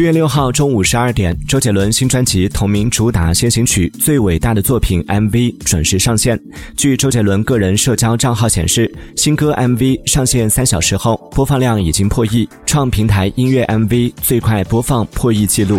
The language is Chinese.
七月六号中午十二点周杰伦新专辑同名主打先行曲最伟大的作品 mv 准时上线。据周杰伦个人社交账号显示新歌 mv 上线三小时后播放量已经破亿创平台音乐 mv 最快播放破亿记录。